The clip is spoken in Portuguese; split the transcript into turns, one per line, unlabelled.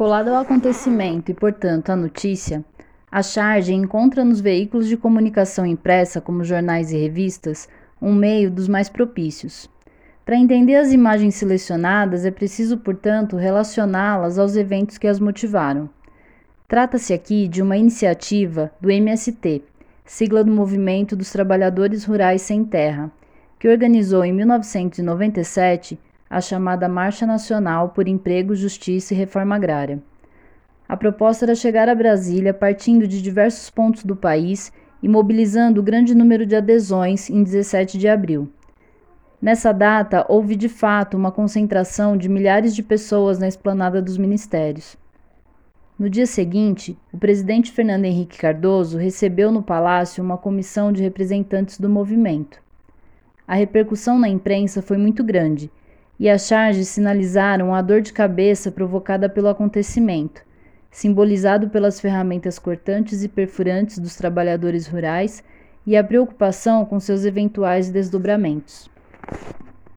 Colada ao acontecimento e, portanto, à notícia, a charge encontra nos veículos de comunicação impressa, como jornais e revistas, um meio dos mais propícios. Para entender as imagens selecionadas, é preciso, portanto, relacioná-las aos eventos que as motivaram. Trata-se aqui de uma iniciativa do MST, sigla do Movimento dos Trabalhadores Rurais Sem Terra, que organizou em 1997 a chamada Marcha Nacional por Emprego, Justiça e Reforma Agrária. A proposta era chegar a Brasília partindo de diversos pontos do país e mobilizando grande número de adesões em 17 de abril. Nessa data, houve de fato uma concentração de milhares de pessoas na esplanada dos ministérios. No dia seguinte, o presidente Fernando Henrique Cardoso recebeu no palácio uma comissão de representantes do movimento. A repercussão na imprensa foi muito grande e as charges sinalizaram a dor de cabeça provocada pelo acontecimento, simbolizado pelas ferramentas cortantes e perfurantes dos trabalhadores rurais e a preocupação com seus eventuais desdobramentos.